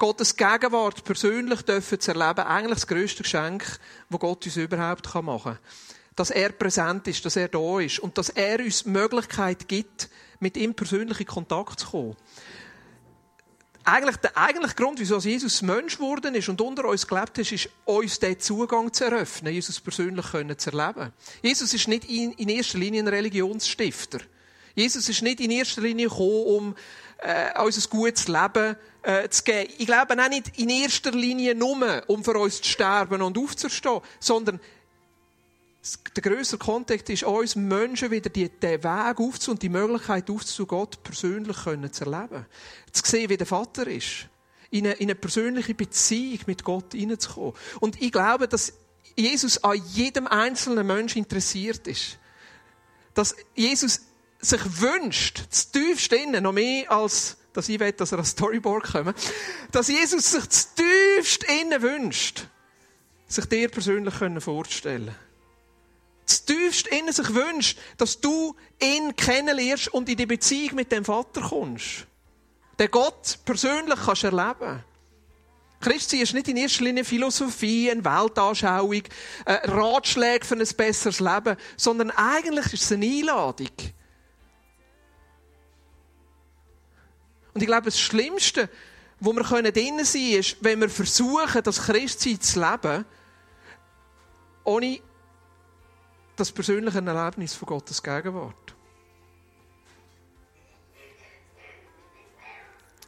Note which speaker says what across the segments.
Speaker 1: Gottes Gegenwart persönlich dürfen zu erleben eigentlich das grösste Geschenk, das Gott uns überhaupt machen kann. Dass er präsent ist, dass er da ist und dass er uns die Möglichkeit gibt, mit ihm persönlich in Kontakt zu kommen. Eigentlich der eigentliche Grund, wieso Jesus Mensch geworden ist und unter uns gelebt ist, ist, uns den Zugang zu eröffnen, Jesus persönlich zu erleben. Jesus ist nicht in erster Linie ein Religionsstifter. Jesus ist nicht in erster Linie gekommen, um äh, uns ein gutes Leben äh, zu geben. Ich glaube auch nicht in erster Linie nur, um für uns zu sterben und aufzustehen, sondern der größere Kontext ist, uns Menschen wieder den Weg aufzu und die Möglichkeit aufzu, Gott persönlich zu erleben. Zu sehen, wie der Vater ist. In eine, in eine persönliche Beziehung mit Gott hineinzukommen. Und ich glaube, dass Jesus an jedem einzelnen Menschen interessiert ist. Dass Jesus sich wünscht, das tiefste innen, noch mehr als, dass ich will, dass er als Storyboard kommt, dass Jesus sich das tiefste innen wünscht, sich dir persönlich vorzustellen können das tiefst in sich wünscht, dass du ihn kennenlernst und in die Beziehung mit dem Vater kommst. Den Gott persönlich kannst erleben. Christsein ist nicht in erster Linie Philosophie, eine Weltanschauung, ein Ratschläge für ein besseres Leben, sondern eigentlich ist es eine Einladung. Und ich glaube, das Schlimmste, wo wir drinnen sein können, ist, wenn wir versuchen, das Christsein zu leben, ohne das persönliche Erlebnis von Gottes Gegenwart.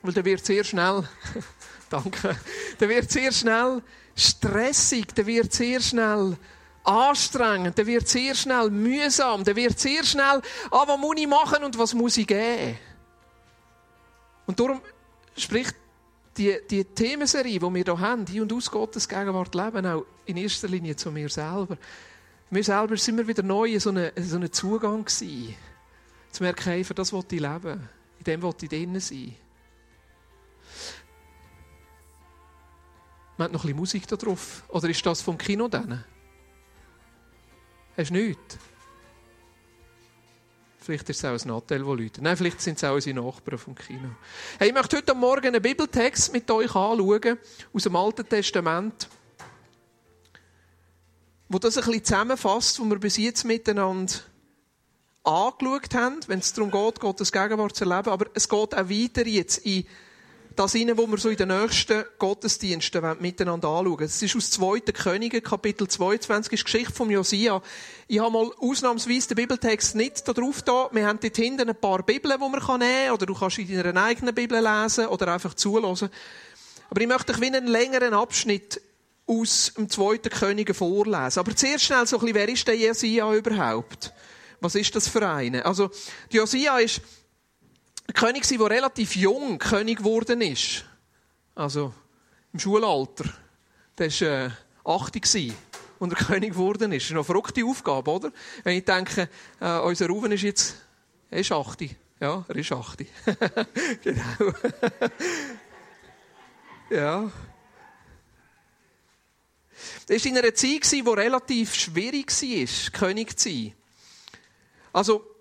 Speaker 1: Weil dann wird sehr schnell, danke, dann wird sehr schnell stressig, dann wird sehr schnell anstrengend, dann wird sehr schnell mühsam, dann wird sehr schnell, ah, was muss ich machen und was muss ich geben? Und darum spricht die, die Themenserie, die wir hier haben, die und aus Gottes Gegenwart leben, auch in erster Linie zu mir selber. Wir selber sind wir wieder neu in so einem so eine Zugang gewesen. Zu merken, hey, für das wollte ich leben. In dem wollte ich drinnen sein. Man hat noch ein bisschen Musik da drauf. Oder ist das vom Kino dann? Hast du nichts? Vielleicht ist es auch ein Nattel, das Leute. Nein, vielleicht sind es auch unsere Nachbarn vom Kino. Hey, ich möchte heute Morgen einen Bibeltext mit euch anschauen, aus dem Alten Testament wo das ein bisschen zusammenfasst, was wir bis jetzt miteinander angeschaut haben, wenn es darum geht, Gottes Gegenwart zu erleben. Aber es geht auch weiter jetzt in das hinein, wo wir so in den nächsten Gottesdiensten miteinander anschauen. Das ist aus 2. Könige, Kapitel 22, ist Geschichte von Josia. Ich habe mal ausnahmsweise den Bibeltext nicht da drauf da. Wir haben dort hinten ein paar Bibeln, die man nehmen kann, oder du kannst in deiner eigenen Bibel lesen oder einfach zulassen. Aber ich möchte euch wie einen längeren Abschnitt aus dem zweiten Könige vorlesen. Aber zuerst schnell so ein bisschen, wer ist der Josia überhaupt? Was ist das für eine? Also, Josia ist ein König, der relativ jung König geworden ist. Also, im Schulalter. Der war äh, 80 und er König geworden ist. Das ist eine verrückte Aufgabe, oder? Wenn ich denke, äh, unser Ruven ist jetzt, er ist 80. Ja, er ist 80. genau. ja. Das war in einer Zeit, die relativ schwierig war, König zu sein. Also,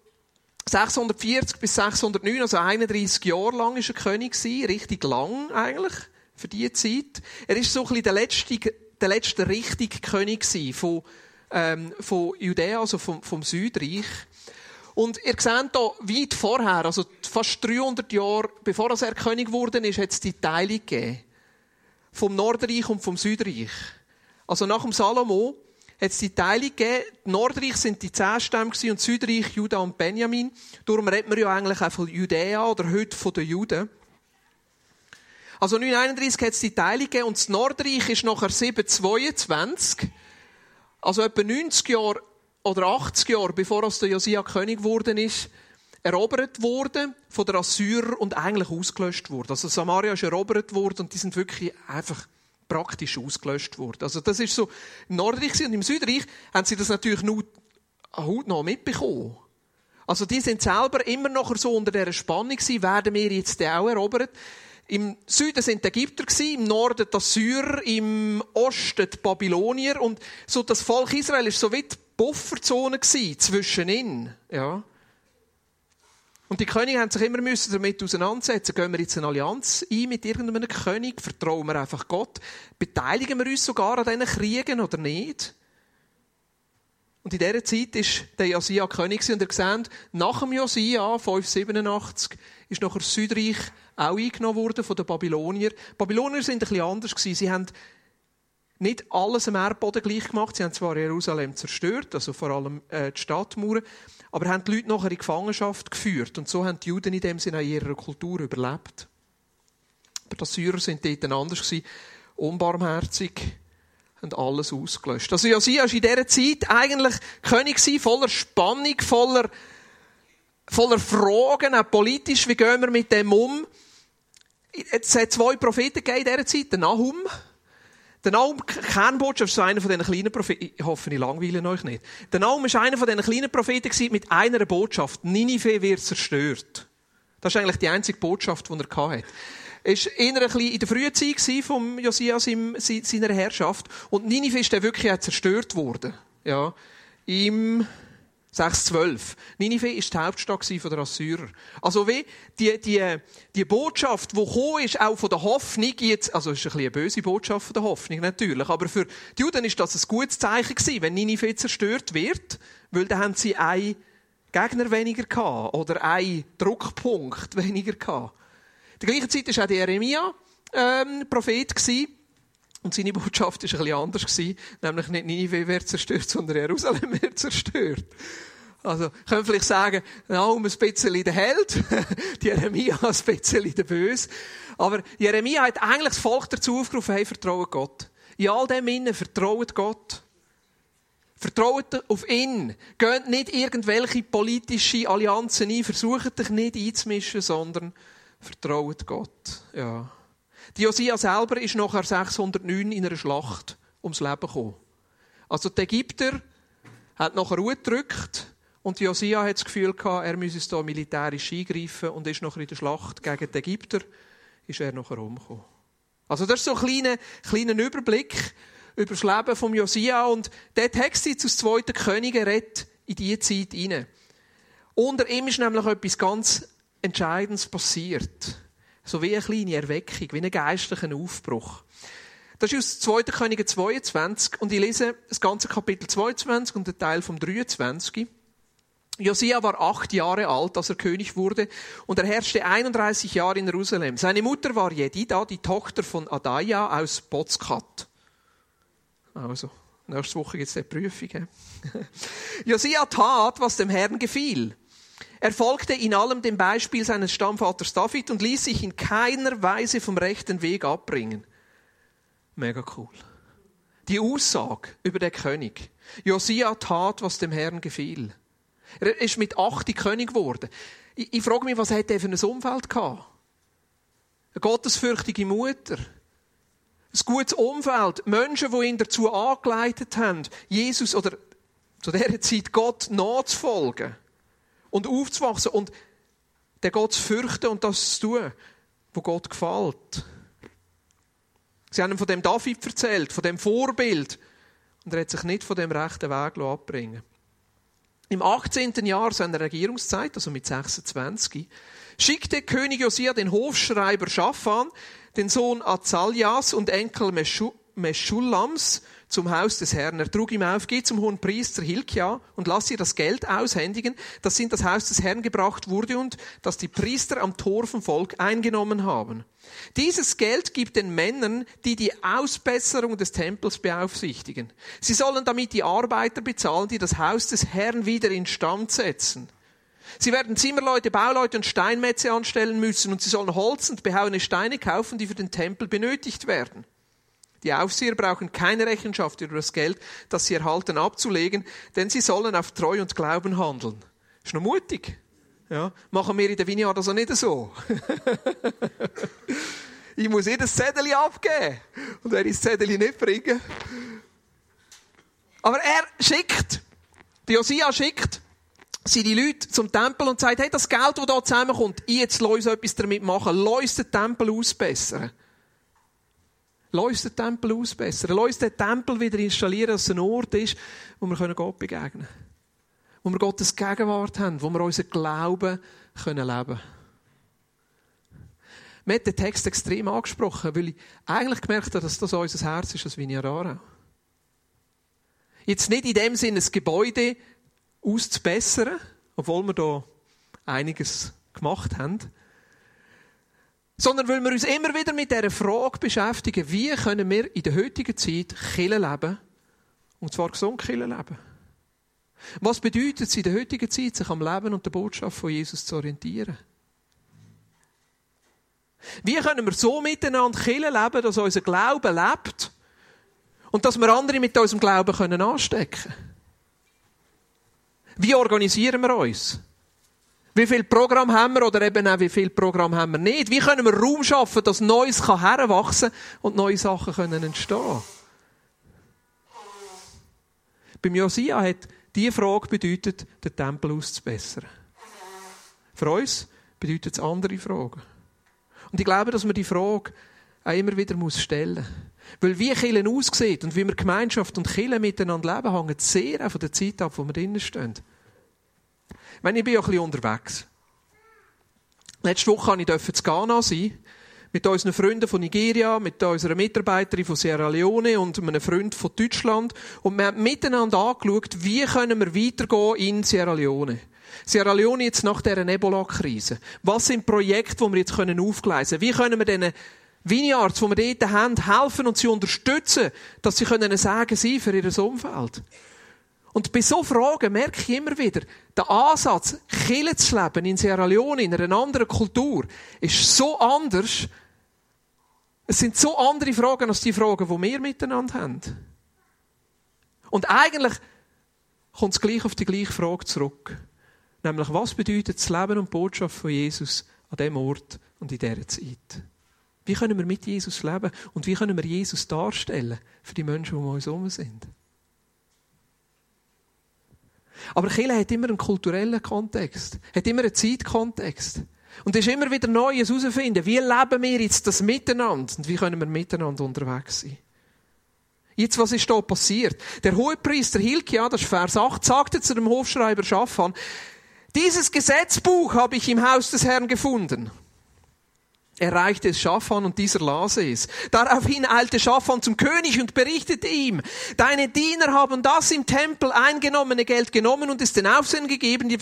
Speaker 1: 640 bis 609, also 31 Jahre lang war er König, richtig lang eigentlich, für diese Zeit. Er war so ein bisschen der letzte, der letzte richtige König von, ähm, von Judäa, also vom, vom Südreich. Und ihr seht hier, weit vorher, also fast 300 Jahre bevor er König geworden ist, hat es die Teilung gegeben. Vom Nordreich und vom Südreich. Also nach dem Salomo hat es die Teilung gegeben. Nordreich sind die zehn Stämme und Südreich Juda und Benjamin. Darum redet man ja eigentlich auch von Judäa oder heute von den Juden. Also 931 hat es die Teilung gegeben und das Nordreich ist nachher 722. Also etwa 90 Jahre oder 80 Jahre bevor der Josia König geworden ist, erobert worden von der Assyrer und eigentlich ausgelöscht worden. Also Samaria ist erobert worden und die sind wirklich einfach praktisch ausgelöscht worden. Also das ist so im Nordreich und im Südreich haben sie das natürlich nur heute noch mitbekommen. Also die sind selber immer noch so unter der Spannung gewesen, werden wir jetzt auch erobert. Im Süden sind die Ägypter im Norden die Assyrer, im Osten die Babylonier und so das Volk Israel ist so wie die Bufferzone zwischen ihnen, ja. Und die Könige haben sich immer müssen damit auseinandersetzen. Gehen wir jetzt eine Allianz ein mit irgendeinem König? Vertrauen wir einfach Gott? Beteiligen wir uns sogar an diesen Kriegen oder nicht? Und in dieser Zeit war der Josia König und er sieht, nach dem Josia, 587, ist nachher Südreich auch eingenommen worden von den Babyloniern. Die Babylonier sind ein bisschen anders. Sie haben nicht alles am Erdboden gleich gemacht. Sie haben zwar Jerusalem zerstört, also vor allem äh, die Stadtmauern, aber haben die Leute nachher in Gefangenschaft geführt. Und so haben die Juden in dem Sinne auch ihrer Kultur überlebt. Aber die Syrer sind dort anders gewesen, unbarmherzig, haben alles ausgelöscht. Also Josia war in dieser Zeit eigentlich König voller Spannung, voller, voller Fragen, auch politisch, wie gehen wir mit dem um? Es hat zwei Propheten in dieser Zeit, den Nahum, der Naum, Kernbotschaft ist einer von diesen kleinen Propheten. Ich hoffe, ich langweile euch nicht. Der Naum war einer von diesen kleinen Propheten mit einer Botschaft. Ninive wird zerstört. Das ist eigentlich die einzige Botschaft, die er hatte. Es war eher ein bisschen in der frühen Zeit von Josia seiner Herrschaft. Und Ninive ist dann wirklich zerstört worden. Ja. Im 612. Ninive war die Hauptstadt der Assyrer. Also wie die, die, die Botschaft, die gekommen ist, auch von der Hoffnung, jetzt, also es ist ein bisschen eine böse Botschaft von der Hoffnung, natürlich, aber für die Juden ist das ein gutes Zeichen gewesen, wenn Ninive zerstört wird, weil dann haben sie einen Gegner weniger gehabt, oder einen Druckpunkt weniger gehabt. Der gleichen Zeit war auch der Jeremia, ähm, Prophet gewesen. Und seine Botschaft war ein bisschen anders. Gewesen, nämlich nicht Ninive wird zerstört, sondern Jerusalem wird zerstört. Also, können vielleicht sagen, Naum ein bisschen der Held, Jeremia ein bisschen der Böse. Aber Jeremia hat eigentlich das Volk dazu aufgerufen, hey, vertraut Gott. In all dem Innen, vertraut Gott. Vertraut auf ihn. Geht nicht irgendwelche politische Allianzen ein, versucht dich nicht einzumischen, sondern vertraut Gott. Ja. Die Josia selber ist nachher 609 in einer Schlacht ums Leben gekommen. Also die Ägypter hat nachher Ruhe gedrückt und Josia hat das Gefühl gehabt, er müsse da militärisch eingreifen und ist nachher in der Schlacht gegen die Ägypter ist er nachher umgekommen. Also das ist so ein kleiner, kleiner Überblick über das Leben von Josia und der Text jetzt aus zweiten Könige redet in diese Zeit hinein. Unter ihm ist nämlich etwas ganz Entscheidendes passiert. So wie eine kleine Erweckung, wie einen geistlichen Aufbruch. Das ist aus 2. Könige 22 und ich lese das ganze Kapitel 22 und den Teil vom 23. Josia war acht Jahre alt, als er König wurde, und er herrschte 31 Jahre in Jerusalem. Seine Mutter war Jedida, die Tochter von Adaja aus Bozkat. Also, nächste Woche gibt es eine Prüfung. Josia tat, was dem Herrn gefiel. Er folgte in allem dem Beispiel seines Stammvaters David und ließ sich in keiner Weise vom rechten Weg abbringen. Mega cool. Die Aussage über den König. Josia tat, was dem Herrn gefiel. Er ist mit acht König geworden. Ich, ich frage mich, was hat er für ein Umfeld gehabt? Eine gottesfürchtige Mutter. Ein gutes Umfeld. Menschen, die ihn dazu angeleitet haben, Jesus oder zu dieser Zeit Gott nachzufolgen und aufzuwachsen und den Gott zu fürchten und das zu tun, wo Gott gefällt. Sie haben ihm von dem David erzählt, von dem Vorbild. Und er hat sich nicht von dem rechten Weg abbringen Im 18. Jahr seiner Regierungszeit, also mit 26, schickte König Josia den Hofschreiber Schafan, den Sohn Azalias und Enkel Meschulams, zum Haus des Herrn. Er trug ihm auf, geh zum hohen Priester Hilkia und lass ihr das Geld aushändigen, das in das Haus des Herrn gebracht wurde und das die Priester am Tor vom Volk eingenommen haben. Dieses Geld gibt den Männern, die die Ausbesserung des Tempels beaufsichtigen. Sie sollen damit die Arbeiter bezahlen, die das Haus des Herrn wieder instand setzen. Sie werden Zimmerleute, Bauleute und Steinmetze anstellen müssen und sie sollen Holz und behauene Steine kaufen, die für den Tempel benötigt werden. Die Aufseher brauchen keine Rechenschaft über das Geld, das sie erhalten, abzulegen, denn sie sollen auf Treu und Glauben handeln. Ist noch mutig. Ja, machen wir in der Vineyard also nicht so. ich muss jedes Zettel abgeben. Und er ist Zettel nicht bringen. Aber er schickt, die Josia schickt seine Leute zum Tempel und sagt, hey, das Geld, das hier zusammenkommt, jetzt lass uns etwas damit machen. Lass uns den Tempel ausbessern. Lass den Tempel ausbessern. Lass den Tempel wieder installieren, dass es ein Ort ist, wo wir Gott begegnen können. wo wir Gottes Gegenwart haben, wo wir unseren Glauben leben können. Mir hat den Text extrem angesprochen, weil ich eigentlich gemerkt habe, dass das unser Herz ist, als Vignarara. Jetzt nicht in dem Sinne, das Gebäude auszubessern, obwohl wir da einiges gemacht haben, sondern weil wir uns immer wieder mit der Frage beschäftigen, wie können wir in der heutigen Zeit Killen leben, und zwar gesund Killen leben. Was bedeutet es in der heutigen Zeit, sich am Leben und der Botschaft von Jesus zu orientieren? Wie können wir so miteinander Killen leben, dass unser Glaube lebt und dass wir andere mit unserem Glauben können anstecken Wie organisieren wir uns? Wie viel Programm haben wir oder eben auch wie viel Programm haben wir nicht? Wie können wir Raum schaffen, dass Neues heranwachsen und neue Sachen können entstehen? Beim Josia hat diese Frage bedeutet, den Tempel auszubessern. Für uns bedeutet es andere Fragen. Und ich glaube, dass man die Frage auch immer wieder stellen muss. Weil wie Kirchen aussieht und wie wir Gemeinschaft und Kirchen miteinander leben, hängt sehr von der Zeit ab, wo wir drinnen stehen. Meine, ich bin ja ein bisschen unterwegs. Letzte Woche durfte ich in Ghana sein. Mit unseren Freunden von Nigeria, mit unserer Mitarbeiterin von Sierra Leone und einem Freund von Deutschland. Und wir haben miteinander angeschaut, wie können wir weitergehen in Sierra Leone. Sierra Leone jetzt nach dieser Ebola-Krise. Was sind Projekte, die wir jetzt aufgleisen können? Wie können wir diesen Vineyards, die wir dort haben, helfen und sie unterstützen, dass sie können sagen sein für ihr Umfeld? Und bei so Fragen merke ich immer wieder, der Ansatz, Kirche zu leben in Sierra Leone, in einer anderen Kultur, ist so anders. Es sind so andere Fragen als die Fragen, die wir miteinander haben. Und eigentlich kommt es gleich auf die gleiche Frage zurück. Nämlich, was bedeutet das Leben und die Botschaft von Jesus an diesem Ort und in dieser Zeit? Wie können wir mit Jesus leben und wie können wir Jesus darstellen für die Menschen, die um uns herum sind? Aber Kirche hat immer einen kulturellen Kontext, hat immer einen Zeitkontext. Und es ist immer wieder Neues herausfinden. Wie leben wir jetzt das Miteinander? Und wie können wir miteinander unterwegs sein? Jetzt, was ist da passiert? Der Hohepriester Hilkia, das ist Vers 8, sagte zu dem Hofschreiber Schaffan, dieses Gesetzbuch habe ich im Haus des Herrn gefunden. Er reichte es Schafan und dieser las es. Daraufhin eilte Schafan zum König und berichtete ihm, deine Diener haben das im Tempel eingenommene Geld genommen und es den Aufsehen gegeben, die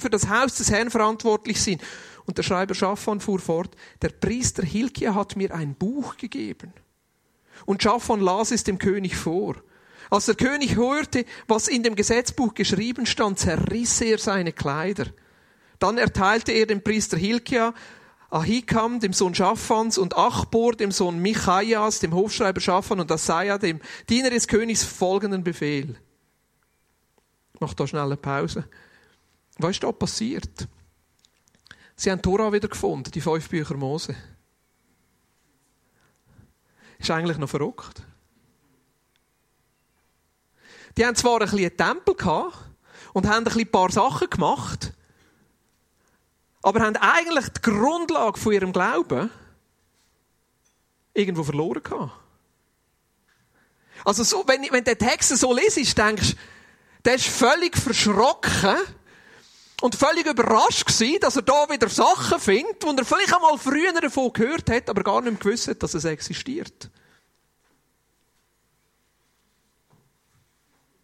Speaker 1: für, das Haus des Herrn verantwortlich sind. Und der Schreiber Schafan fuhr fort, der Priester Hilkia hat mir ein Buch gegeben. Und Schafan las es dem König vor. Als der König hörte, was in dem Gesetzbuch geschrieben stand, zerriss er seine Kleider. Dann erteilte er dem Priester Hilkia, Ahikam, dem Sohn Schaffans, und Achbor, dem Sohn Michaias, dem Hofschreiber Schaffan, und Asaja, dem Diener des Königs, folgenden Befehl. Ich mache da schnell eine Pause. Was ist da passiert? Sie haben Tora wieder gefunden, die fünf Bücher Mose. Ist eigentlich noch verrückt. Die haben zwar ein bisschen einen Tempel gehabt und haben ein paar Sachen gemacht, aber haben eigentlich die Grundlage von ihrem Glauben irgendwo verloren gehabt. Also so, wenn, wenn der Text so liest, denkst du, der ist völlig verschrocken und völlig überrascht gewesen, dass er da wieder Sachen findet, die er vielleicht einmal früher davon gehört hat, aber gar nicht gewusst hat, dass es existiert.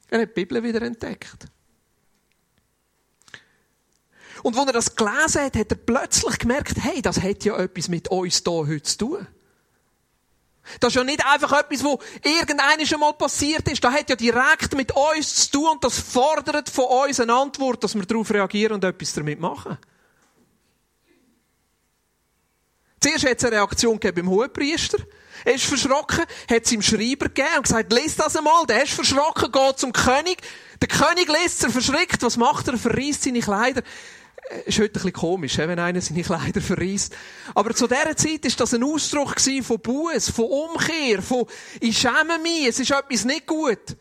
Speaker 1: Er hat die Bibel wieder entdeckt. Und als er das gelesen hat, hat er plötzlich gemerkt, hey, das hat ja etwas mit uns hier heute zu tun. Das ist ja nicht einfach etwas, wo irgendeinem schon mal passiert ist. Das hat ja direkt mit uns zu tun und das fordert von uns eine Antwort, dass wir darauf reagieren und etwas damit machen. Zuerst hat es eine Reaktion gegeben beim Hohepriester. Er ist verschrocken, hat es ihm Schreiber gegeben und gesagt, lies das einmal. Der ist verschrocken, geht zum König. Der König liest er verschreckt. Was macht er? Er verreist seine Kleider. Ist heute ein bisschen komisch, wenn einer seine Kleider verreist. Aber zu dieser Zeit ist das ein Ausdruck von Buß, von Umkehr, von ich schäme mich, es ist etwas nicht gut.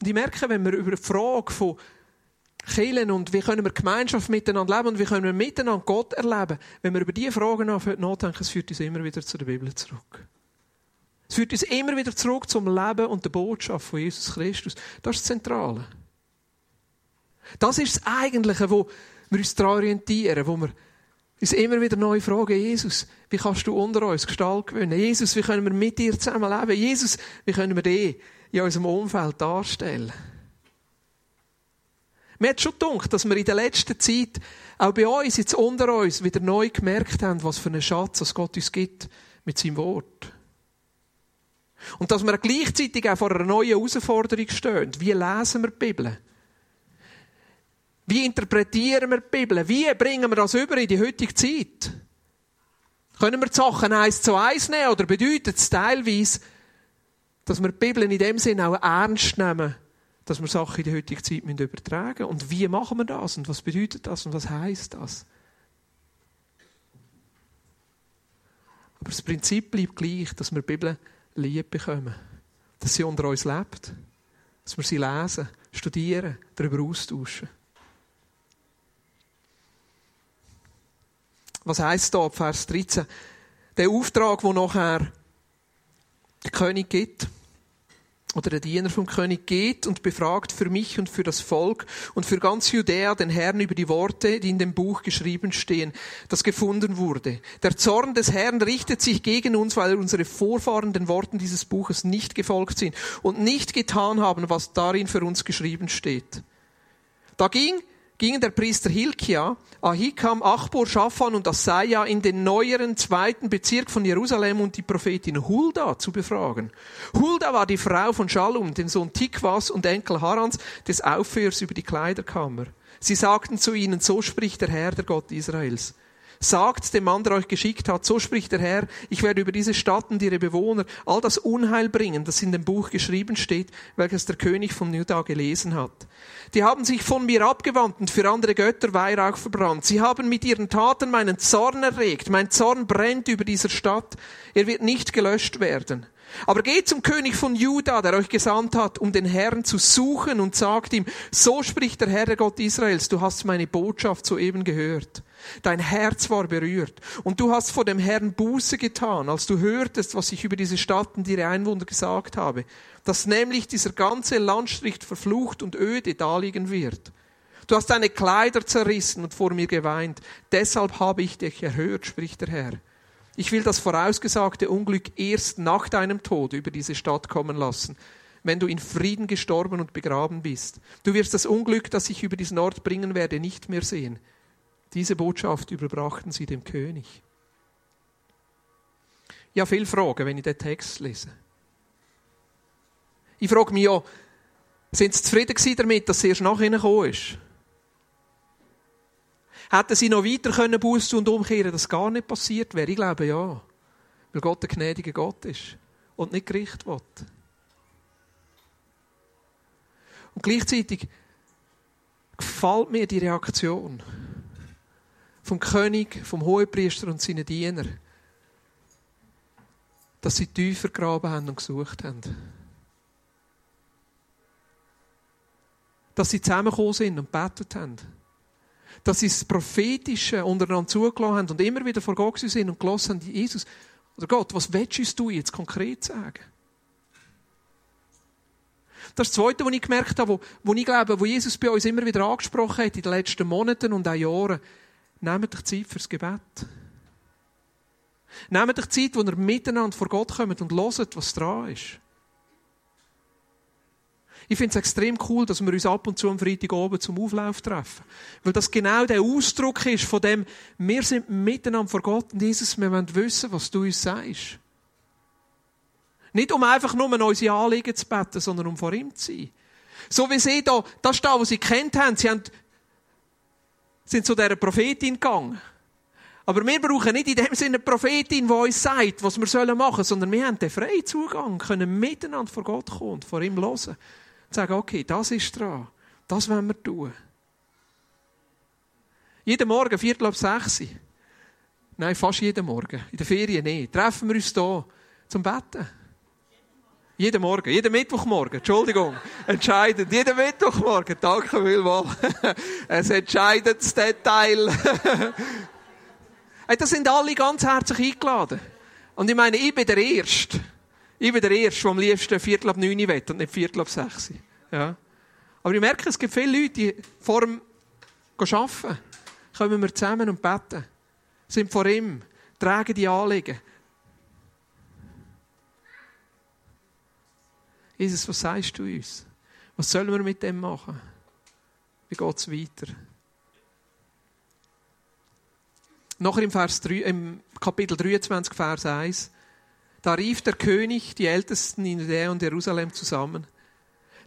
Speaker 1: Und ich merke, wenn wir über die Frage von Killen und wie können wir Gemeinschaft miteinander leben und wie können wir miteinander Gott erleben, wenn wir über diese Fragen nachdenken, es führt uns immer wieder zu der Bibel zurück. Es führt uns immer wieder zurück zum Leben und der Botschaft von Jesus Christus. Das ist das Zentrale. Das ist das Eigentliche, wo wir uns daran orientieren, wo wir uns immer wieder neu fragen, Jesus, wie kannst du unter uns Gestalt gewinnen? Jesus, wie können wir mit dir zusammen leben? Jesus, wie können wir dich in unserem Umfeld darstellen? Mir hat schon gedacht, dass wir in der letzten Zeit auch bei uns, jetzt unter uns, wieder neu gemerkt haben, was für einen Schatz das Gott uns gibt mit seinem Wort. Und dass wir gleichzeitig auch vor einer neuen Herausforderung stehen. Wie lesen wir die Bibel? Wie interpretieren wir die Bibel? Wie bringen wir das über in die heutige Zeit? Können wir die Sachen eins zu eins nehmen oder bedeutet es teilweise, dass wir die Bibel in dem Sinne auch ernst nehmen, dass wir Sachen in die heutige Zeit übertragen müssen? Und wie machen wir das? Und was bedeutet das? Und was heißt das? Aber das Prinzip bleibt gleich, dass wir die Bibel lieb bekommen. Dass sie unter uns lebt. Dass wir sie lesen, studieren, darüber austauschen. Was heißt da ab Vers 13? Der Auftrag, wo nachher der König gibt, oder der Diener vom König geht und befragt für mich und für das Volk und für ganz Judäa den Herrn über die Worte, die in dem Buch geschrieben stehen, das gefunden wurde. Der Zorn des Herrn richtet sich gegen uns, weil unsere Vorfahren den Worten dieses Buches nicht gefolgt sind und nicht getan haben, was darin für uns geschrieben steht. Da ging gingen der Priester Hilkia, Ahikam, Achbor, Schafan und Asaja in den neueren zweiten Bezirk von Jerusalem und die Prophetin Hulda zu befragen. Hulda war die Frau von Shalom, den Sohn Tikwas und Enkel Harans, des Aufhörers über die Kleiderkammer. Sie sagten zu ihnen, so spricht der Herr, der Gott Israels. Sagt dem Mann, der euch geschickt hat, so spricht der Herr, ich werde über diese Stadt und ihre Bewohner all das Unheil bringen, das in dem Buch geschrieben steht, welches der König von Juda gelesen hat. Die haben sich von mir abgewandt und für andere Götter Weihrauch verbrannt. Sie haben mit ihren Taten meinen Zorn erregt. Mein Zorn brennt über dieser Stadt. Er wird nicht gelöscht werden. Aber geht zum König von Juda, der euch gesandt hat, um den Herrn zu suchen und sagt ihm, so spricht der Herr, der Gott Israels, du hast meine Botschaft soeben gehört. Dein Herz war berührt und du hast vor dem Herrn Buße getan, als du hörtest, was ich über diese Stadt und ihre Einwohner gesagt habe, dass nämlich dieser ganze Landstrich verflucht und öde daliegen wird. Du hast deine Kleider zerrissen und vor mir geweint, deshalb habe ich dich erhört, spricht der Herr. Ich will das vorausgesagte Unglück erst nach deinem Tod über diese Stadt kommen lassen, wenn du in Frieden gestorben und begraben bist. Du wirst das Unglück, das ich über diesen Ort bringen werde, nicht mehr sehen. Diese Botschaft überbrachten sie dem König. Ja, viele Fragen, wenn ich den Text lese. Ich frage mich ja, sind sie zufrieden damit, dass sie erst nach ihnen gekommen ist? Hätten sie noch weiter können Buße und umkehren, dass gar nicht passiert wäre? Ich glaube ja. Weil Gott ein gnädiger Gott ist und nicht Gericht will. Und gleichzeitig gefällt mir die Reaktion vom König, vom Hohepriester und seinen Diener, dass sie tiefer graben haben und gesucht haben. Dass sie zusammengekommen sind und betet haben dass sie das Prophetische untereinander zugelassen haben und immer wieder vor Gott sind und gelassen haben, Jesus, oder Gott, was willst du jetzt konkret sagen? Das ist das Zweite, was ich gemerkt habe, wo, wo ich glaube, wo Jesus bei uns immer wieder angesprochen hat in den letzten Monaten und auch Jahren. Nehmt euch Zeit fürs Gebet. Nehmt euch Zeit, wo ihr miteinander vor Gott kommt und hört, was dran ist. Ich finde es extrem cool, dass wir uns ab und zu am Freitag oben zum Auflauf treffen. Weil das genau der Ausdruck ist von dem, wir sind miteinander vor Gott und Jesus, wir wollen wissen, was du uns sagst. Nicht um einfach nur unsere Anliegen zu beten, sondern um vor ihm zu sein. So wie sie da, das ist da, was sie kennt haben. Sie haben, sind zu dieser Prophetin gegangen. Aber wir brauchen nicht in dem Sinne eine Prophetin, die uns sagt, was wir machen sollen, sondern wir haben den freien Zugang, können miteinander vor Gott kommen und vor ihm hören sagen, okay, das ist dran. Das wollen wir tun. Jeden Morgen, Viertel ab sechs. Nein, fast jeden Morgen. In der Ferien nicht. Treffen wir uns hier zum Betten. Jeden Morgen, jeden Mittwochmorgen, Entschuldigung, entscheidend, jeden Mittwochmorgen, danke vielmals. Ein entscheidendes Detail. hey, das sind alle ganz herzlich eingeladen. Und ich meine, ich bin der Erste. Ich bin der Erste, der am liebsten Viertel ab neun will und nicht Viertel ab sechs. Ja. Aber ich merke, es gibt viele Leute, die vor dem Arbeiten kommen wir zusammen und beten. Sind vor ihm, tragen die Anliegen. Jesus, was sagst du uns? Was sollen wir mit dem machen? Wie geht es weiter? Nachher im, Vers 3, im Kapitel 23, Vers 1, da rief der König die Ältesten in Judäa und Jerusalem zusammen.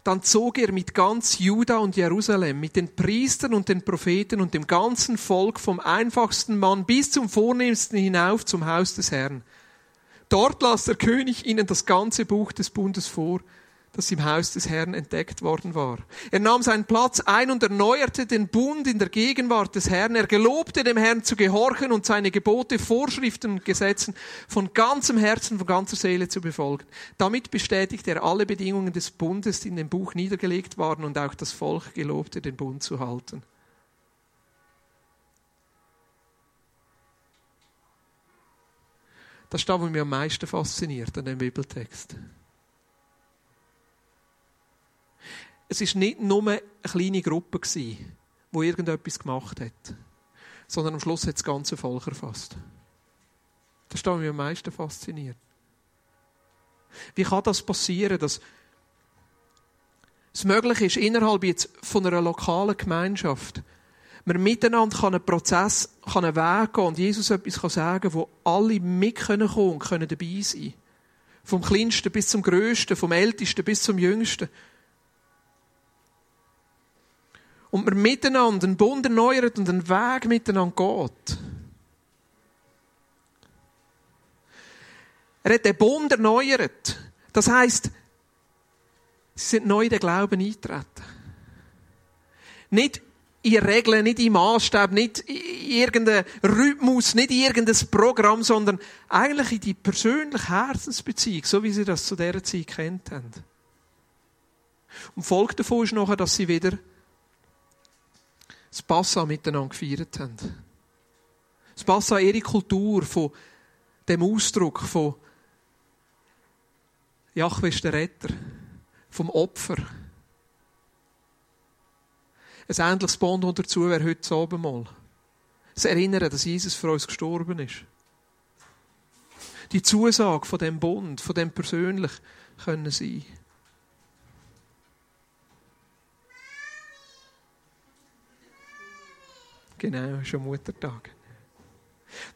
Speaker 1: Dann zog er mit ganz Juda und Jerusalem, mit den Priestern und den Propheten und dem ganzen Volk vom einfachsten Mann bis zum vornehmsten hinauf zum Haus des Herrn. Dort las der König ihnen das ganze Buch des Bundes vor, das im Haus des Herrn entdeckt worden war. Er nahm seinen Platz ein und erneuerte den Bund in der Gegenwart des Herrn. Er gelobte dem Herrn zu gehorchen und seine Gebote, Vorschriften und Gesetzen von ganzem Herzen, von ganzer Seele zu befolgen. Damit bestätigte er alle Bedingungen des Bundes, die in dem Buch niedergelegt waren und auch das Volk gelobte, den Bund zu halten. Das ist das, was mich am meisten fasziniert an dem Bibeltext. Es ist nicht nur eine kleine Gruppe die irgendetwas gemacht hat, sondern am Schluss hat das ganze Volk erfasst. Das ist mich am meisten fasziniert. Wie kann das passieren, dass es möglich ist, innerhalb jetzt von einer lokalen Gemeinschaft, man miteinander einen Prozess, kann einen Weg gehen und Jesus etwas sagen kann, wo alle mit kommen können und können dabei sein. Vom Kleinsten bis zum Größten, vom Ältesten bis zum Jüngsten. Und man miteinander einen Bund erneuert und einen Weg miteinander geht. Er hat den Bund erneuert. Das heißt, sie sind neu in den Glauben eingetreten. Nicht in Regeln, nicht im Maßstab, nicht in irgendeinem Rhythmus, nicht in irgendein Programm, sondern eigentlich in die persönliche Herzensbeziehung, so wie sie das zu dieser Zeit kennt haben. Und Folge davon ist nachher, dass sie wieder das Passa miteinander gefeiert haben. Das Passa, ihre Kultur von dem Ausdruck von Jachwe ist der Retter, vom Opfer. Ein ähnliches Bond dazu wäre heute das Abendmahl. Das Erinnern, dass Jesus für uns gestorben ist. Die Zusage von dem Bund, von dem persönlich können sein. Genau, schon Muttertag.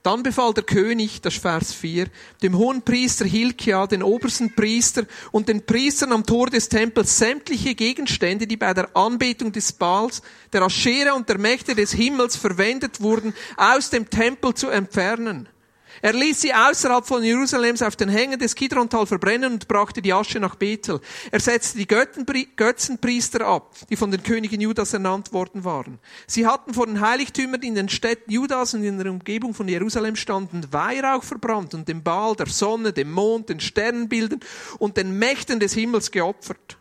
Speaker 1: Dann befahl der König, das Vers 4, dem hohen Priester Hilkia, den obersten Priester und den Priestern am Tor des Tempels sämtliche Gegenstände, die bei der Anbetung des Baals, der Aschera und der Mächte des Himmels verwendet wurden, aus dem Tempel zu entfernen. Er ließ sie außerhalb von Jerusalems auf den Hängen des Kidrontal verbrennen und brachte die Asche nach Bethel. Er setzte die Götzenpriester ab, die von den Königen Judas ernannt worden waren. Sie hatten vor den Heiligtümern in den Städten Judas und in der Umgebung von Jerusalem standen Weihrauch verbrannt und dem Baal, der Sonne, dem Mond, den Sternenbildern und den Mächten des Himmels geopfert.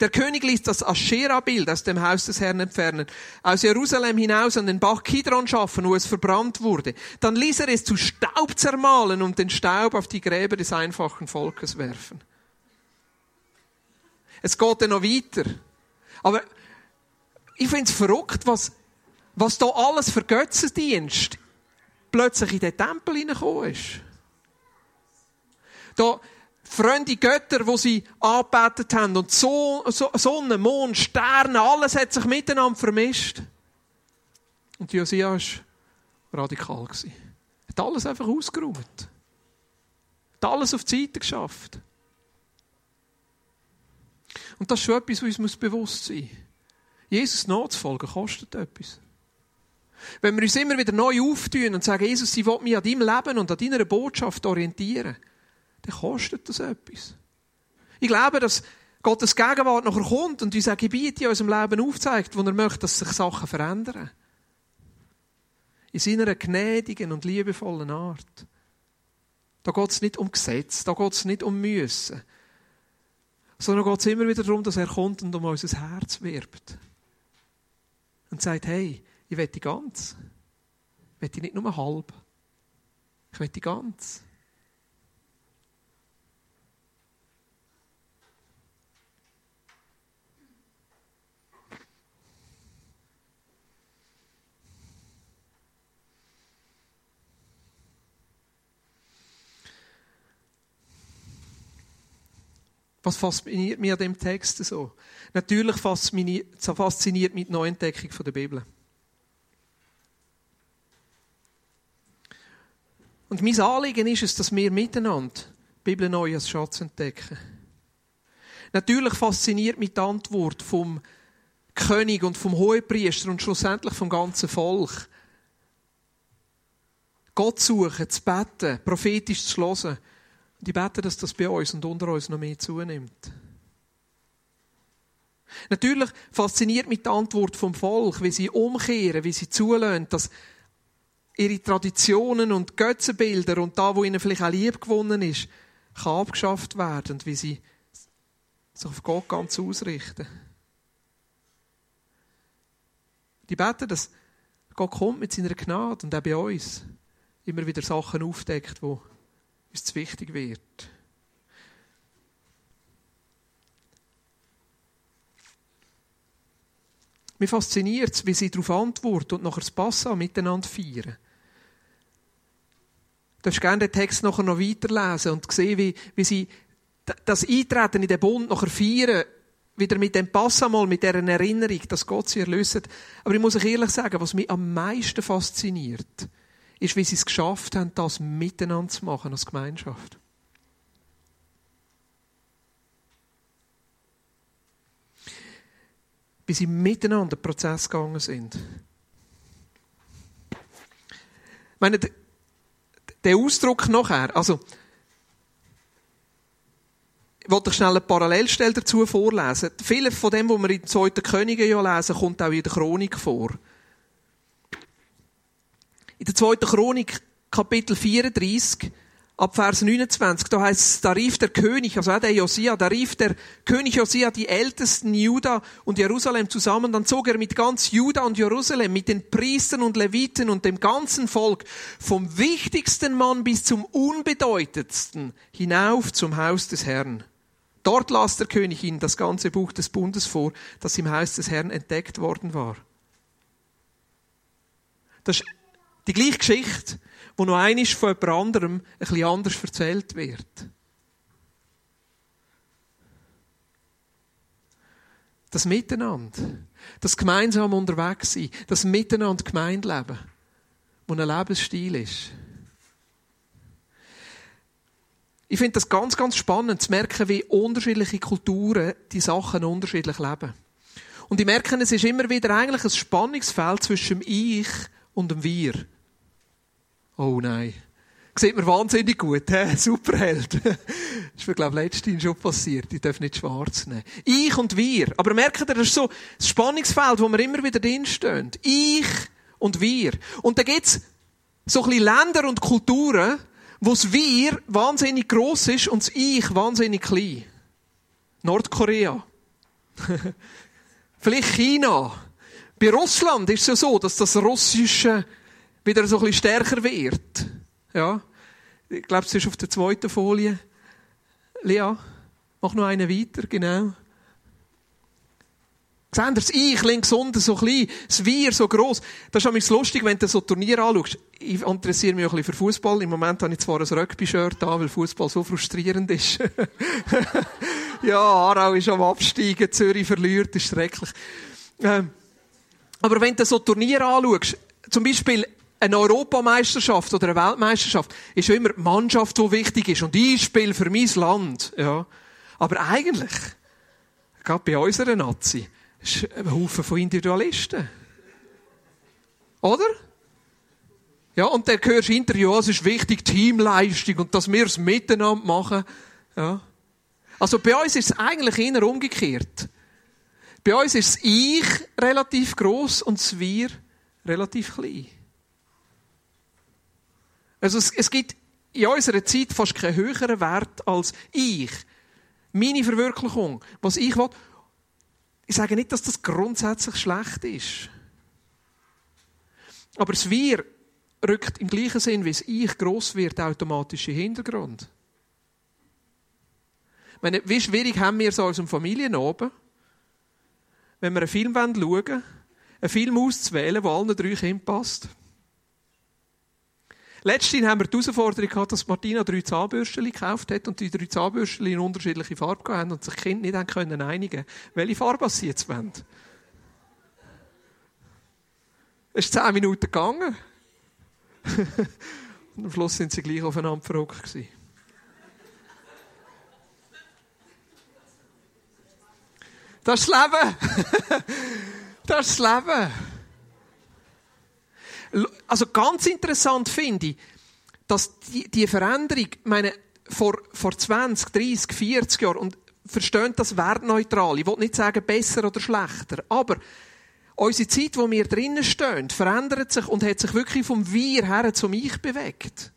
Speaker 1: Der König ließ das Aschera-Bild aus dem Haus des Herrn entfernen, aus Jerusalem hinaus an den Bach Kidron schaffen, wo es verbrannt wurde. Dann ließ er es zu Staub zermahlen und den Staub auf die Gräber des einfachen Volkes werfen. Es geht dann noch weiter. Aber ich finde es verrückt, was, was da alles für Götzendienst plötzlich in den Tempel hineingekommen ist. Da, fremde Götter, wo sie angebetet haben. Und Sonne, Mond, Sterne, alles hat sich miteinander vermischt. Und Josia war radikal. Er hat alles einfach ausgeräumt. Hat alles auf die Seite geschafft. Und das ist schon etwas, was uns bewusst sein muss. Jesus nachzufolgen kostet etwas. Wenn wir uns immer wieder neu auftun und sagen, Jesus, ich will mich an deinem Leben und an deiner Botschaft orientieren, dann kostet das etwas. Ich glaube, dass Gottes Gegenwart nachher kommt und uns ein Gebiet in unserem Leben aufzeigt, wo er möchte, dass sich Sachen verändern. In seiner gnädigen und liebevollen Art. Da geht es nicht um Gesetz, da geht es nicht um Müssen, sondern geht es immer wieder darum, dass er kommt und um unser Herz wirbt. Und sagt, hey, ich will die ganz. Ich will die nicht nur halb. Ich will die ganz. Was fasziniert mich an dem Text so? Natürlich fasziniert mich die Neuentdeckung der Bibel. Und mein Anliegen ist es, dass wir miteinander die Bibel neu als Schatz entdecken. Natürlich fasziniert mich die Antwort vom König und vom Hohepriester und schlussendlich vom ganzen Volk. Gott suchen, zu beten, prophetisch zu hören. Und ich bete, dass das bei uns und unter uns noch mehr zunimmt. Natürlich fasziniert mich die Antwort vom Volk, wie sie umkehren, wie sie zulassen, dass ihre Traditionen und Götzenbilder und da, wo ihnen vielleicht auch lieb gewonnen ist, kann abgeschafft werden und wie sie sich auf Gott ganz ausrichten. Die beten, dass Gott kommt mit seiner Gnade und auch bei uns immer wieder Sachen aufdeckt, wo zu wichtig wird. Mich fasziniert es, wie sie darauf antworten und nachher das Passa miteinander feiern. Du darfst gerne den Text nachher noch weiterlesen und sehen, wie, wie sie das Eintreten in den Bund nachher feiern, wieder mit dem Passamal, mit deren Erinnerung, dass Gott sie erlöst. Aber ich muss euch ehrlich sagen, was mich am meisten fasziniert, ist, wie sie es geschafft haben, das miteinander zu machen als Gemeinschaft. Wie sie miteinander den Prozess gegangen sind. Ich meine, der Ausdruck nachher, also, ich wollte schnell eine Parallelstelle dazu vorlesen. Viele von dem, was wir in 2. Könige ja lesen, kommt auch in der Chronik vor. In der 2. Chronik, Kapitel 34, ab Vers 29, da heißt es, da rief der König, also der Josia, da rief der König Josia die Ältesten Juda und Jerusalem zusammen, dann zog er mit ganz Juda und Jerusalem, mit den Priestern und Leviten und dem ganzen Volk, vom wichtigsten Mann bis zum unbedeutendsten, hinauf zum Haus des Herrn. Dort las der König ihnen das ganze Buch des Bundes vor, das im Haus des Herrn entdeckt worden war. Das ist die gleiche Geschichte, wo noch einisch von jemand anderem ein bisschen anders erzählt wird. Das Miteinander, das gemeinsam unterwegs sein, das Miteinander Gemeindeleben, wo ein Lebensstil ist. Ich finde das ganz, ganz spannend zu merken, wie unterschiedliche Kulturen die Sachen unterschiedlich leben. Und ich merke, es ist immer wieder eigentlich ein Spannungsfeld zwischen dem Ich und dem Wir. Oh nein. Sieht mir wahnsinnig gut, hä? Superheld. das ist mir, glaube ich, letztens schon passiert. Ich darf nicht schwarz nehmen. Ich und wir. Aber merkt ihr, das ist so das Spannungsfeld, wo wir immer wieder drinstehen. Ich und wir. Und da gibt's so ein bisschen Länder und Kulturen, wo das Wir wahnsinnig gross ist und das Ich wahnsinnig klein. Nordkorea. Vielleicht China. Bei Russland ist es ja so, dass das russische wieder so ein bisschen stärker wird. Ja. Ich glaube, es ist auf der zweiten Folie. Lea, mach noch eine weiter, genau. Seht ihr das Ich links unten so klein, das Wir so gross. Das ist nämlich lustig, wenn du so Turnier anschaust. Ich interessiere mich auch ein bisschen für Fußball. Im Moment habe ich zwar ein Rugby-Shirt an, weil Fußball so frustrierend ist. ja, Aarau ist am Absteigen, Zürich verliert, ist schrecklich. Ähm, aber wenn du so Turnier anschaust, zum Beispiel eine Europameisterschaft oder eine Weltmeisterschaft ist immer die Mannschaft, die wichtig ist. Und ich spiele für mein Land. Ja. Aber eigentlich, gerade bei unserer Nazi, ist ein Haufen von Individualisten. Oder? Ja, und dann hörst du hinterher, ja, es ist wichtig, Teamleistung und dass wir es miteinander machen. Ja. Also bei uns ist es eigentlich eher umgekehrt. Bei uns ist das Ich relativ groß und das Wir relativ klein. Also es, es gibt in unserer Zeit fast keinen höheren Wert als ich. Meine Verwirklichung, was ich will. Ich sage nicht, dass das grundsätzlich schlecht ist. Aber das Wir rückt im gleichen Sinn, wie das Ich gross wird, automatisch in den Hintergrund. Meine, wie schwierig haben wir es als Familien oben, wenn wir einen Film schauen wollen, einen Film auszuwählen, der allen drei Kindern passt? Letztens haben wir die Herausforderung gehabt, dass Martina drei Zahnbürsten gekauft hat und die drei Zahnbürsten in unterschiedliche Farben haben und sich die Kinder nicht haben können einigen welche Farbe sie jetzt wollen. Es ist zehn Minuten gegangen. und am Schluss sind sie gleich aufeinander verrückt gewesen. Das ist das Leben. das ist das Leben. Also ganz interessant finde ich, dass die, die Veränderung, meine, vor, vor 20, 30, 40 Jahren, und versteht das wertneutral, ich will nicht sagen besser oder schlechter, aber unsere Zeit, wo wir drinnen stehen, verändert sich und hat sich wirklich vom Wir her zum Ich bewegt.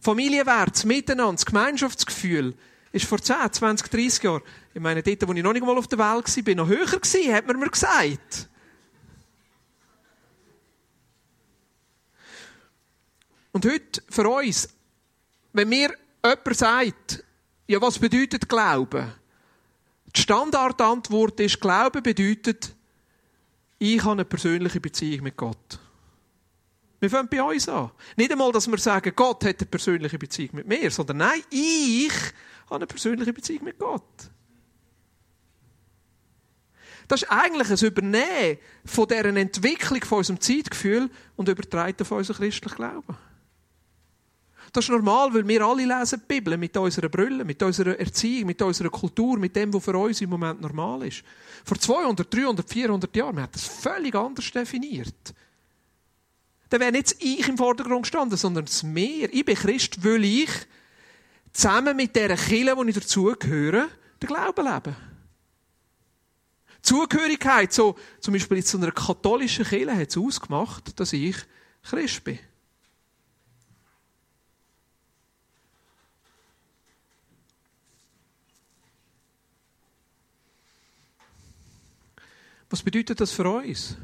Speaker 1: Familienwert, Miteinander, das Gemeinschaftsgefühl ist vor 10, 20, 30 Jahren, ich meine, dort, wo ich noch nicht mal auf der Welt war, noch höher gewesen, hat man mir gesagt. Und heute für uns, wenn mir jemand sagt, ja, was bedeutet Glauben? Die Standardantwort ist, Glauben bedeutet, ich habe eine persönliche Beziehung mit Gott. Wir fangen bei uns an. Nicht einmal, dass wir sagen, Gott hat eine persönliche Beziehung mit mir, sondern nein, ich habe eine persönliche Beziehung mit Gott. Das ist eigentlich ein Übernehmen von deren Entwicklung von unserem Zeitgefühl und übertragen auf unseren christlichen Glauben. Das ist normal, weil wir alle lesen die Bibel mit unserer Brille, mit unserer Erziehung, mit unserer Kultur, mit dem, was für uns im Moment normal ist. Vor 200, 300, 400 Jahren, man hat das völlig anders definiert. Da wäre nicht Ich im Vordergrund gestanden, sondern das Meer. Ich bin Christ, weil ich zusammen mit dieser Kille, wo ich dazugehöre, den Glauben lebe. Zugehörigkeit, so, zum Beispiel zu einer katholischen Kirche, hat es ausgemacht, dass ich Christ bin. Was bedeutet das für uns?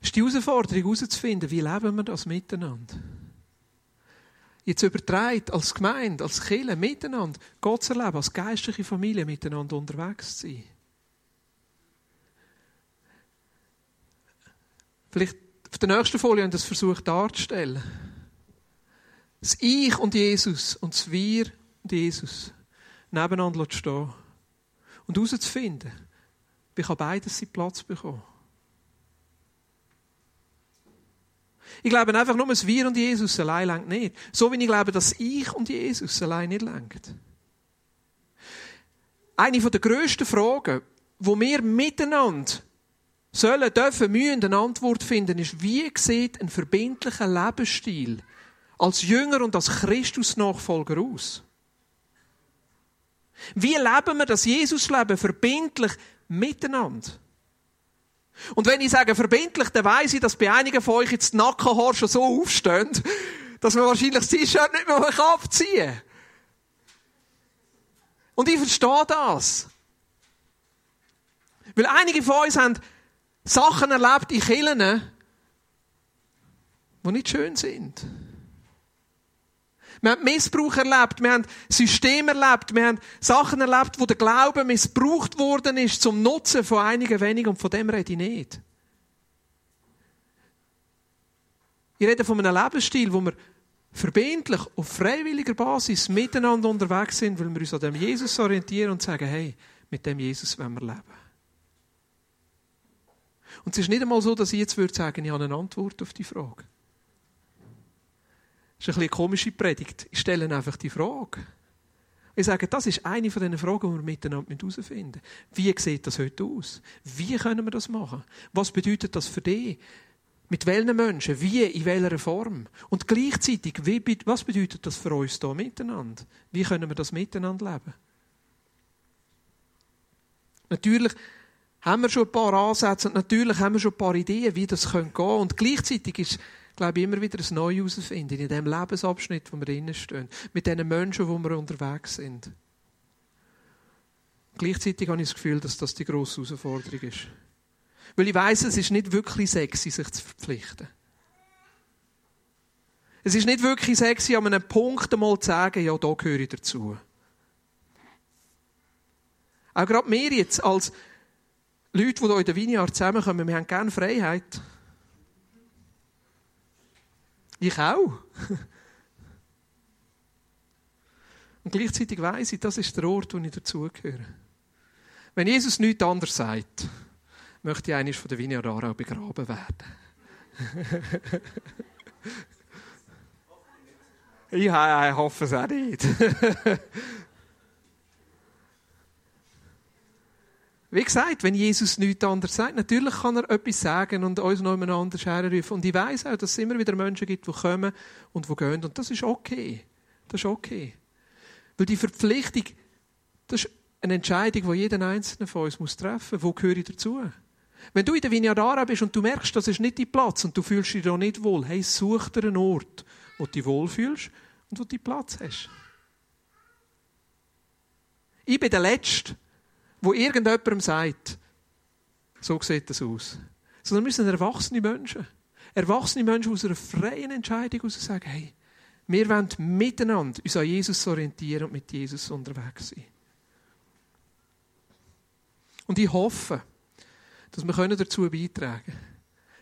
Speaker 1: Es ist die Herausforderung herauszufinden, wie leben wir das miteinander? Jetzt übertreibt als Gemeinde, als Kirche miteinander Gott zu erleben, als geistliche Familie miteinander unterwegs zu sein. Vielleicht auf der nächsten Folie haben das versucht darzustellen. Das Ich und Jesus und das Wir und Jesus nebeneinander stehen und herauszufinden, wie kann beides seinen Platz bekommen. Ich glaube einfach nur, das Wir und Jesus allein lenkt nicht. So wie ich glaube, dass ich und Jesus allein nicht lenkt. Eine der grössten Fragen, wo wir miteinander sollen, dürfen, müssen eine Antwort finden, ist, wie sieht ein verbindlicher Lebensstil als Jünger und als Christus-Nachfolger aus? Wie leben wir das Jesusleben verbindlich miteinander? Und wenn ich sage verbindlich, dann weiss ich, dass bei einigen von euch jetzt die Nackenhaare schon so aufstehen, dass man wahrscheinlich das T-Shirt nicht mehr abziehen kann. Und ich verstehe das. Weil einige von uns haben Sachen erlebt in Kirchen, die nicht schön sind. Wir haben Missbrauch erlebt, wir haben Systeme erlebt, wir haben Sachen erlebt, wo der Glaube missbraucht worden ist zum Nutzen von einigen wenigen und von dem rede ich nicht. Ich rede von einem Lebensstil, wo wir verbindlich, auf freiwilliger Basis miteinander unterwegs sind, weil wir uns an dem Jesus orientieren und sagen, hey, mit dem Jesus wollen wir leben. Und es ist nicht einmal so, dass ich jetzt würde sagen, ich habe eine Antwort auf die Frage. Das ist ein eine komische Predigt. Ich stelle einfach die Frage. Ich sage, das ist eine von den Fragen, die wir miteinander herausfinden müssen. Wie sieht das heute aus? Wie können wir das machen? Was bedeutet das für dich? Mit welchen Menschen? Wie? In welcher Form? Und gleichzeitig, wie, was bedeutet das für uns hier miteinander? Wie können wir das miteinander leben? Natürlich haben wir schon ein paar Ansätze und natürlich haben wir schon ein paar Ideen, wie das gehen könnte. Und gleichzeitig ist glaube ich, immer wieder ein Neues herausfinden in dem Lebensabschnitt, wo wir drinnen stehen, mit den Menschen, wo wir unterwegs sind. Gleichzeitig habe ich das Gefühl, dass das die grosse Herausforderung ist. Weil ich weiß, es ist nicht wirklich sexy, sich zu verpflichten. Es ist nicht wirklich sexy, an einem Punkt einmal zu sagen, ja, da gehöre ich dazu. Auch gerade wir jetzt als Leute, die hier in der Vineyard zusammenkommen, wir haben gerne Freiheit. Ich auch. Und gleichzeitig weiß ich, das ist der Ort, wo ich dazugehöre. Wenn Jesus nichts anderes sagt, möchte ich eines von der Aarau begraben werden. ich hoffe es auch nicht. Wie gesagt, wenn Jesus nichts anderes sagt, natürlich kann er etwas sagen und uns noch einander herrufen. Und ich weiß auch, dass es immer wieder Menschen gibt, die kommen und die gehen. Und das ist okay. Das ist okay. Weil die Verpflichtung, das ist eine Entscheidung, die jeder Einzelne von uns muss treffen muss. Wo gehöre ich dazu? Wenn du in der Vinyadara bist und du merkst, das ist nicht dein Platz und du fühlst dich da nicht wohl, hey, such dir einen Ort, wo du dich wohlfühlst und wo du Platz hast. Ich bin der Letzte, wo irgendjemandem sagt, so sieht das aus. Sondern müssen erwachsene Menschen, erwachsene Menschen aus einer freien Entscheidung heraus sagen, hey, wir wollen miteinander uns an Jesus orientieren und mit Jesus unterwegs sein. Und ich hoffe, dass wir dazu beitragen können,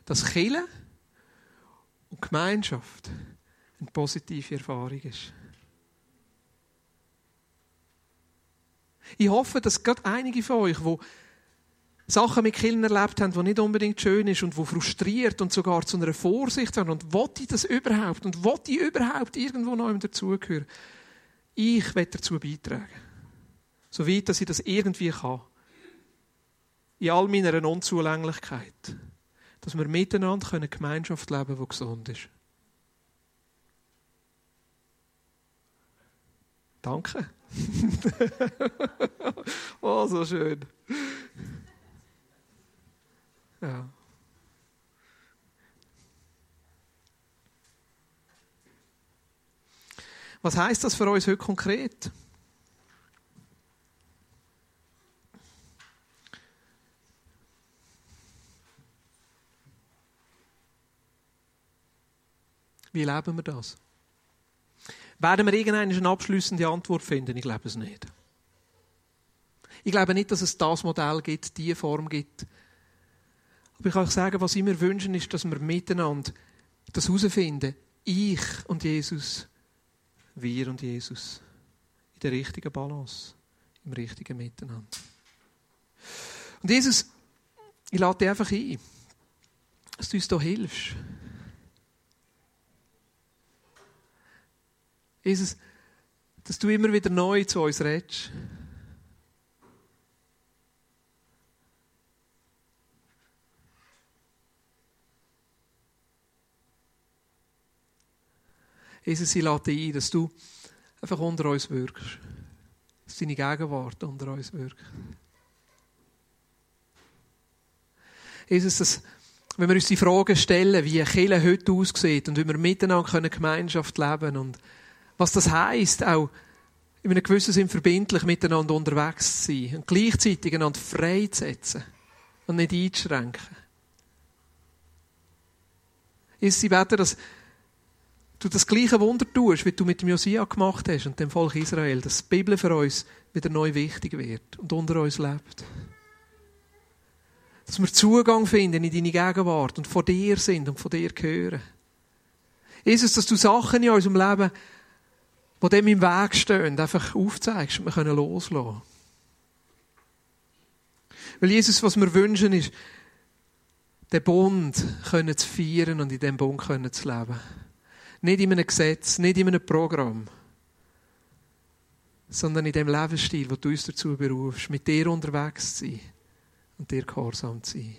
Speaker 1: dass Kirche und Gemeinschaft eine positive Erfahrung ist. Ich hoffe, dass gerade einige von euch, die Sachen mit Kindern erlebt haben, die nicht unbedingt schön ist und die frustriert und sogar zu einer Vorsicht sind und wollte ich das überhaupt und wollte ich überhaupt irgendwo noch dazugehören. Ich werde dazu beitragen. So weit, dass ich das irgendwie kann. In all meiner Unzulänglichkeit. Dass wir miteinander eine Gemeinschaft leben können, die gesund ist. Danke. oh, so schön. Ja. Was heißt das für uns heute konkret? Wie leben wir das? Werden wir irgendeine abschließende Antwort finden? Ich glaube es nicht. Ich glaube nicht, dass es das Modell gibt, die Form gibt. Aber ich kann euch sagen, was ich mir wünschen, ist, dass wir miteinander das herausfinden. Ich und Jesus, wir und Jesus. In der richtigen Balance, im richtigen Miteinander. Und Jesus, ich lade dich einfach ein, dass du uns hier hilfst. Jesus, dass du immer wieder neu zu uns redest. Jesus, ich lade dich ein, dass du einfach unter uns wirkst. Dass deine Gegenwart unter uns wirkt. Jesus, dass, wenn wir uns die Frage stellen, wie Kirche heute aussieht und wie wir miteinander Gemeinschaft leben können was das heisst, auch in einem gewissen Sinn verbindlich miteinander unterwegs zu sein und gleichzeitig einander freizusetzen und nicht einzuschränken. Ist sie beten, dass du das gleiche Wunder tust, wie du mit dem Josia gemacht hast und dem Volk Israel, dass die Bibel für uns wieder neu wichtig wird und unter uns lebt. Dass wir Zugang finden in deine Gegenwart und von dir sind und von dir hören. Jesus, dass du Sachen in unserem Leben die dem im Weg stehen, einfach aufzeigst und wir können loslassen. Weil Jesus, was wir wünschen, ist, den Bund können zu feiern und in dem Bund können zu leben. Nicht in einem Gesetz, nicht in einem Programm, sondern in dem Lebensstil, wo du uns dazu berufst, mit dir unterwegs zu sein und dir gehorsam zu sein.